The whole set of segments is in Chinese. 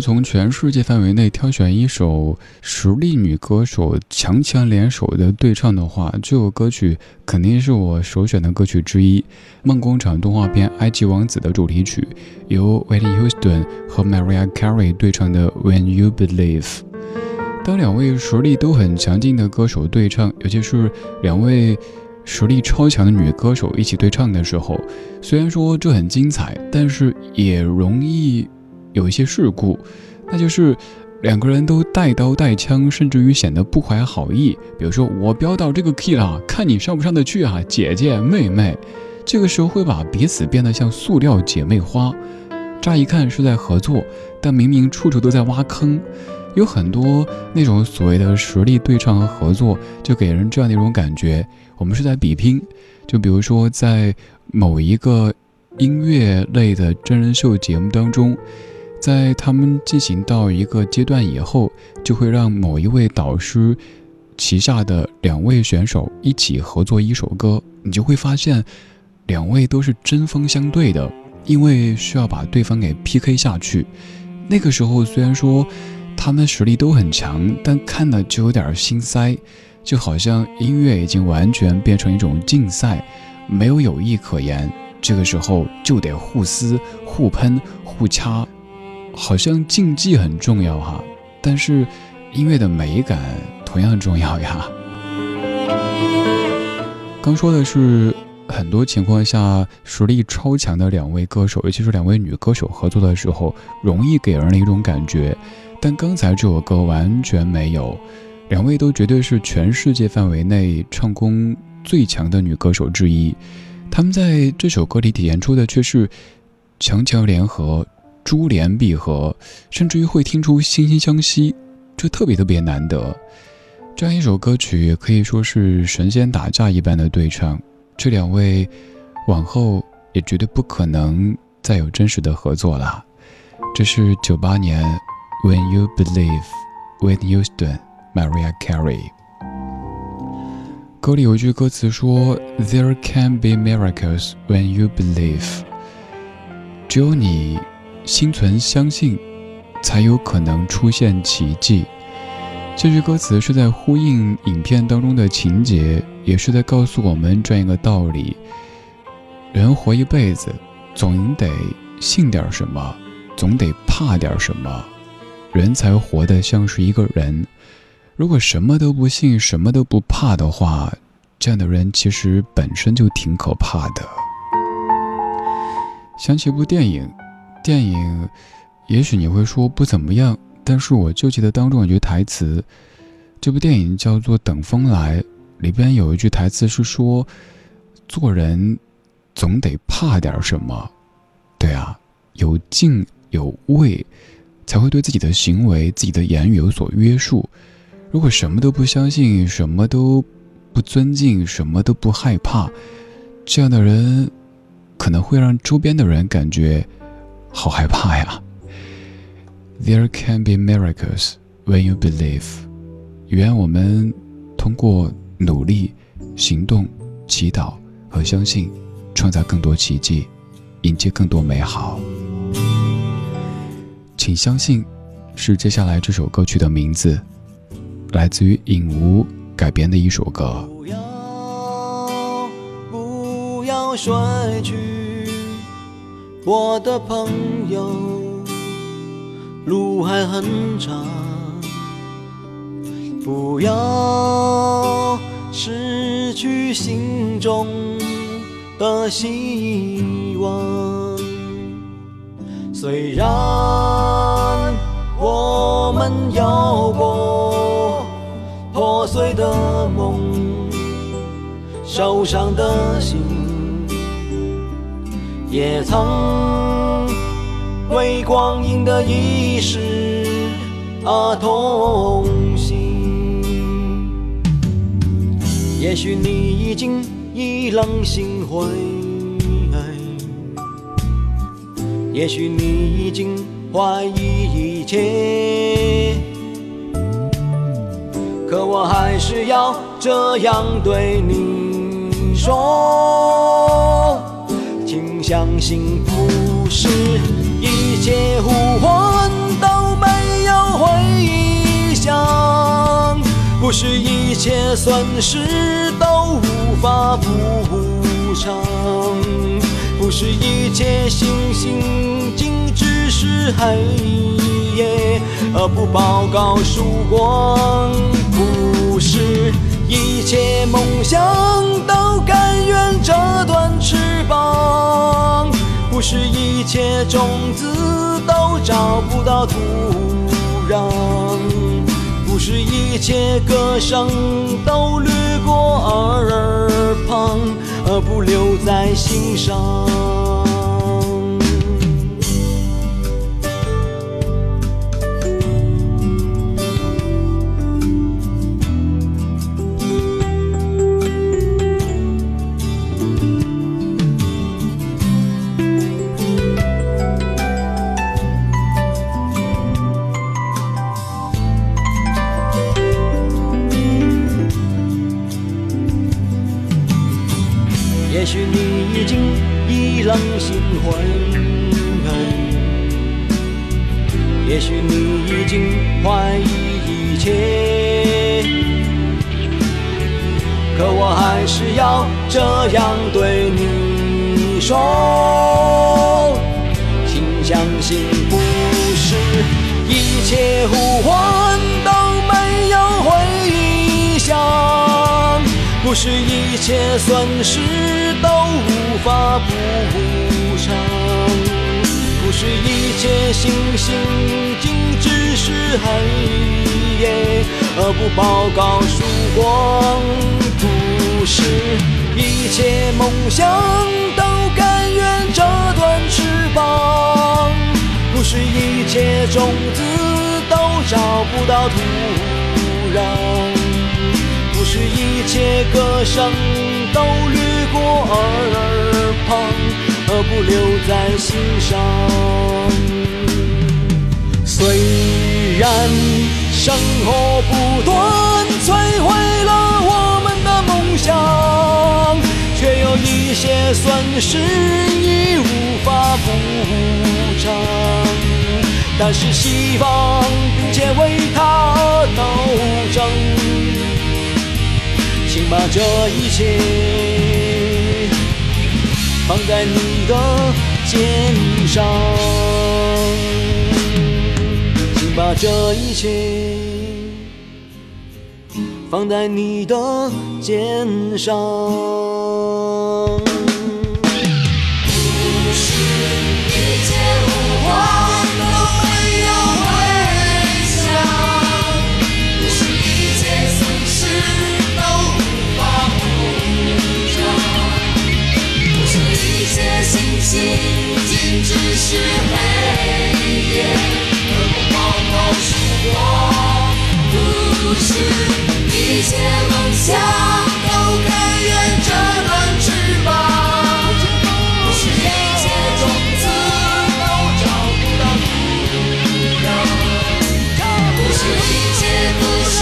从全世界范围内挑选一首实力女歌手强强联手的对唱的话，这首歌曲肯定是我首选的歌曲之一。梦工厂动画片《埃及王子》的主题曲，由 Whitney Houston 和 Mariah Carey 对唱的《When You Believe》。当两位实力都很强劲的歌手对唱，尤其是两位实力超强的女歌手一起对唱的时候，虽然说这很精彩，但是也容易。有一些事故，那就是两个人都带刀带枪，甚至于显得不怀好意。比如说，我飙到这个 key 了，看你上不上得去啊，姐姐妹妹。这个时候会把彼此变得像塑料姐妹花。乍一看是在合作，但明明处处都在挖坑。有很多那种所谓的实力对唱和合作，就给人这样的一种感觉：我们是在比拼。就比如说，在某一个音乐类的真人秀节目当中。在他们进行到一个阶段以后，就会让某一位导师旗下的两位选手一起合作一首歌，你就会发现，两位都是针锋相对的，因为需要把对方给 PK 下去。那个时候虽然说他们实力都很强，但看了就有点心塞，就好像音乐已经完全变成一种竞赛，没有友谊可言。这个时候就得互撕、互喷、互掐。好像竞技很重要哈，但是音乐的美感同样重要呀。刚说的是很多情况下实力超强的两位歌手，尤其是两位女歌手合作的时候，容易给人的一种感觉。但刚才这首歌完全没有，两位都绝对是全世界范围内唱功最强的女歌手之一，他们在这首歌里体现出的却是强强联合。珠联璧合，甚至于会听出惺惺相惜，这特别特别难得。这样一首歌曲可以说是神仙打架一般的对唱，这两位往后也绝对不可能再有真实的合作了。这是九八年《When You Believe》，Whitney Houston、Maria Carey。歌里有一句歌词说：“There can be miracles when you believe。”只有你。心存相信，才有可能出现奇迹。这句歌词是在呼应影片当中的情节，也是在告诉我们这样一个道理：人活一辈子，总得信点什么，总得怕点什么，人才活得像是一个人。如果什么都不信，什么都不怕的话，这样的人其实本身就挺可怕的。想起一部电影。电影，也许你会说不怎么样，但是我就记得当中有句台词，这部电影叫做《等风来》，里边有一句台词是说，做人总得怕点什么，对啊，有敬有畏，才会对自己的行为、自己的言语有所约束。如果什么都不相信，什么都不尊敬，什么都不害怕，这样的人，可能会让周边的人感觉。好害怕呀！There can be miracles when you believe。愿我们通过努力、行动、祈祷和相信，创造更多奇迹，迎接更多美好。请相信，是接下来这首歌曲的名字，来自于影无改编的一首歌。不要，不要睡去。我的朋友，路还很长，不要失去心中的希望。虽然我们有过破碎的梦，受伤的心。也曾为光阴的易逝而痛心，也许你已经意冷心灰，也许你已经怀疑一切，可我还是要这样对你说。相信不是一切呼唤都没有回响，不是一切损失都无法补偿，不是一切星星尽只是黑夜而不报告曙光，不是一切梦想都甘愿折断翅膀。不是一切种子都找不到土壤，不是一切歌声都掠过耳旁，而不留在心上。你已经意冷心灰也许你已经怀疑一切，可我还是要这样对你说，请相信，不是一切呼唤都没有回响，不是一切损失发不无法补偿，不是一切星星。只是黑夜，而不报告曙光。不是一切梦想都甘愿折断翅膀，不是一切种子都找不到土壤，不是一切歌声都掠过耳旁，而不留在心上。虽然生活不断摧毁了我们的梦想，却有一些损失已无法补偿。但是希望并且为他斗争，把这一切放在你的肩上。请把这一切放在你的肩上。不是一切梦想都甘愿折断翅膀，不是一切种子都找不到土壤，不是一切歌声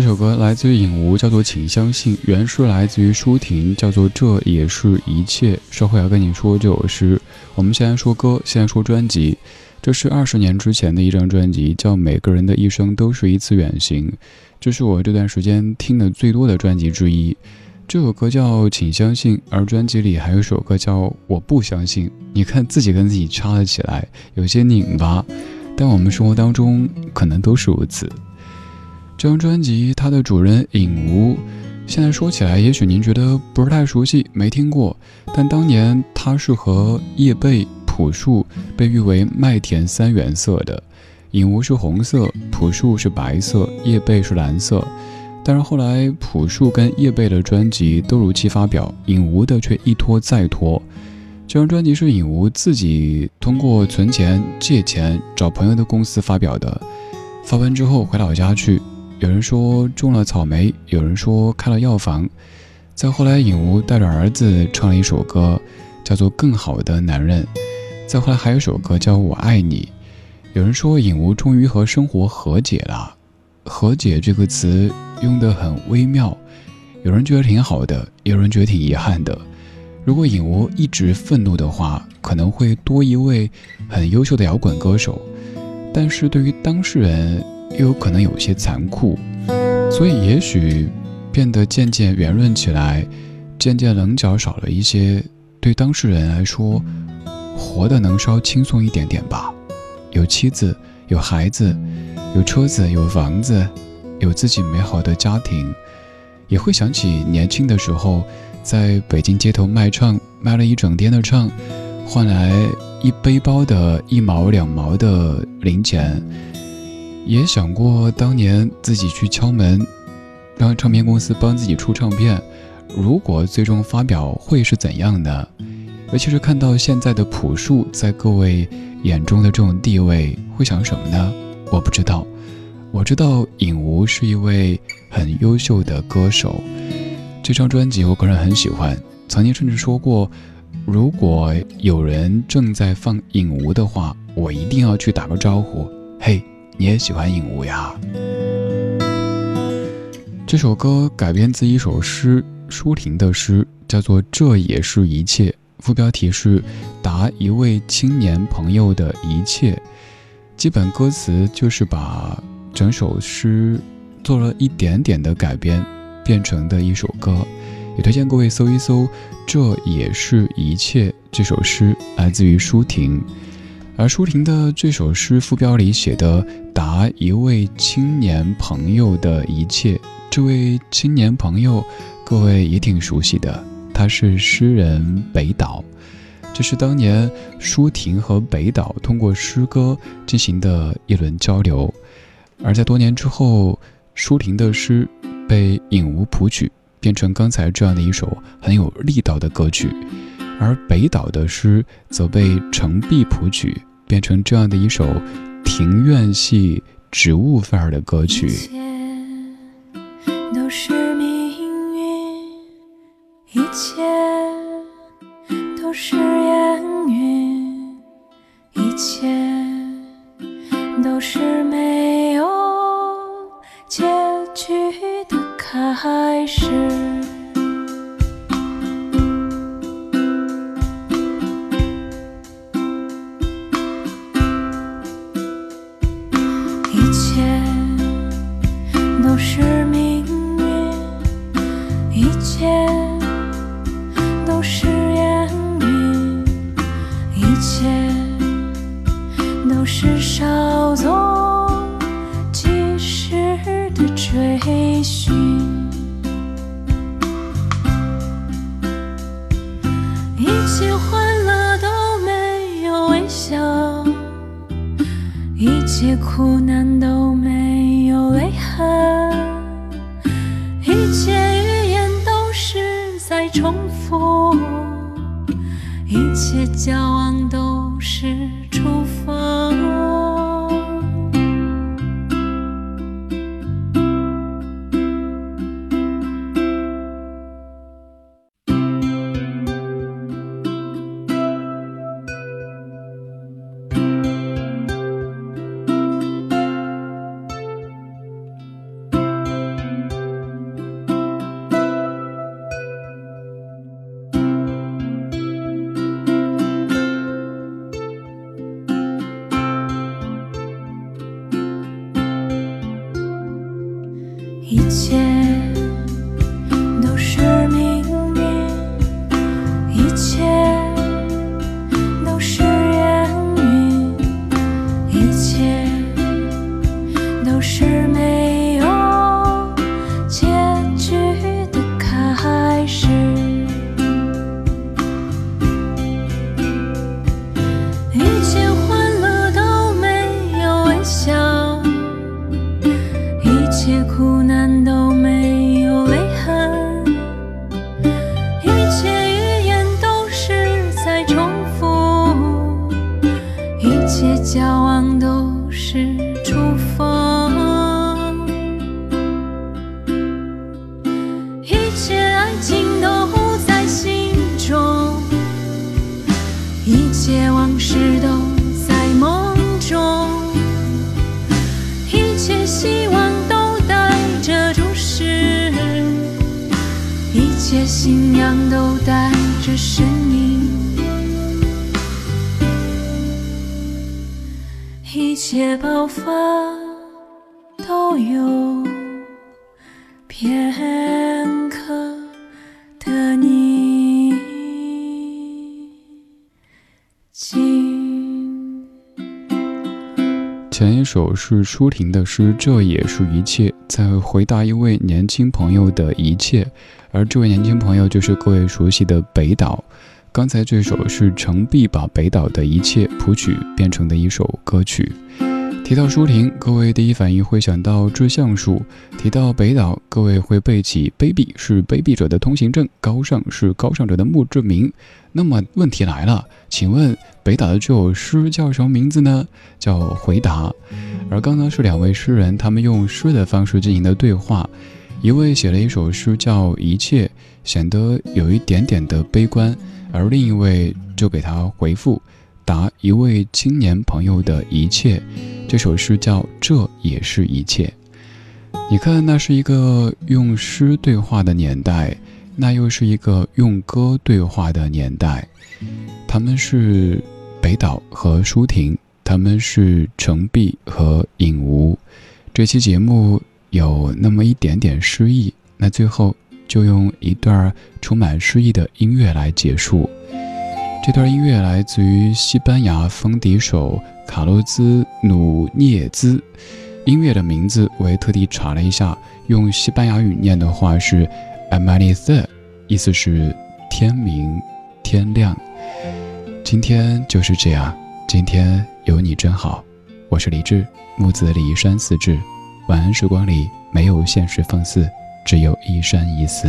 这首歌来自于影无，叫做《请相信》，原诗来自于舒婷，叫做《这也是一切》。稍后要跟你说这首诗。我们先来说歌，先来说专辑。这是二十年之前的一张专辑，叫《每个人的一生都是一次远行》，这是我这段时间听的最多的专辑之一。这首歌叫《请相信》，而专辑里还有首歌叫《我不相信》。你看自己跟自己插了起来，有些拧巴，但我们生活当中可能都是如此。这张专辑，它的主人尹吾，现在说起来，也许您觉得不是太熟悉，没听过。但当年他是和叶蓓、朴树被誉为麦田三原色的，尹吾是红色，朴树是白色，叶蓓是蓝色。但是后来朴树跟叶蓓的专辑都如期发表，尹吾的却一拖再拖。这张专辑是尹吾自己通过存钱、借钱、找朋友的公司发表的，发完之后回老家去。有人说种了草莓，有人说开了药房。再后来，尹吾带着儿子唱了一首歌，叫做《更好的男人》。再后来，还有一首歌叫《我爱你》。有人说尹吾终于和生活和解了，和解这个词用得很微妙。有人觉得挺好的，有人觉得挺遗憾的。如果尹吾一直愤怒的话，可能会多一位很优秀的摇滚歌手。但是对于当事人，又有可能有些残酷，所以也许变得渐渐圆润起来，渐渐棱角少了一些。对当事人来说，活得能稍轻松一点点吧。有妻子，有孩子，有车子，有房子，有自己美好的家庭，也会想起年轻的时候，在北京街头卖唱，卖了一整天的唱，换来一背包的一毛两毛的零钱。也想过当年自己去敲门，让唱片公司帮自己出唱片，如果最终发表会是怎样的？尤其是看到现在的朴树在各位眼中的这种地位，会想什么呢？我不知道。我知道尹吾是一位很优秀的歌手，这张专辑我个人很喜欢。曾经甚至说过，如果有人正在放尹吾的话，我一定要去打个招呼。嘿。你也喜欢尹吾呀？这首歌改编自一首诗，舒婷的诗，叫做《这也是一切》，副标题是“答一位青年朋友的一切”。基本歌词就是把整首诗做了一点点的改编，变成的一首歌。也推荐各位搜一搜《这也是一切》这首诗，来自于舒婷。而舒婷的这首诗副标里写的“答一位青年朋友的一切”，这位青年朋友，各位也挺熟悉的，他是诗人北岛。这是当年舒婷和北岛通过诗歌进行的一轮交流。而在多年之后，舒婷的诗被尹吾谱曲，变成刚才这样的一首很有力道的歌曲，而北岛的诗则被程璧谱曲。变成这样的一首庭院系植物范儿的歌曲。一切都是命运，一切都是烟云，一切都是没有结局的开始。有时没一切信仰都带着声音，一切爆发都有别前一首是舒婷的诗，这也是一切，在回答一位年轻朋友的一切，而这位年轻朋友就是各位熟悉的北岛。刚才这首是程璧把北岛的一切谱曲变成的一首歌曲。提到舒婷，各位第一反应会想到志向树；提到北岛，各位会背起卑鄙是卑鄙者的通行证，高尚是高尚者的墓志铭。那么问题来了，请问北岛的这首诗叫什么名字呢？叫《回答》。而刚刚是两位诗人，他们用诗的方式进行的对话。一位写了一首诗叫《一切》，显得有一点点的悲观，而另一位就给他回复，答一位青年朋友的一切。这首诗叫《这也是一切》。你看，那是一个用诗对话的年代。那又是一个用歌对话的年代，他们是北岛和舒婷，他们是程璧和尹吾。这期节目有那么一点点诗意，那最后就用一段充满诗意的音乐来结束。这段音乐来自于西班牙风笛手卡洛兹努涅兹，音乐的名字我也特地查了一下，用西班牙语念的话是。Amanecer，意思是天明、天亮。今天就是这样，今天有你真好。我是李志，木子李一山四志。晚安时光里没有现实放肆，只有一山一寺。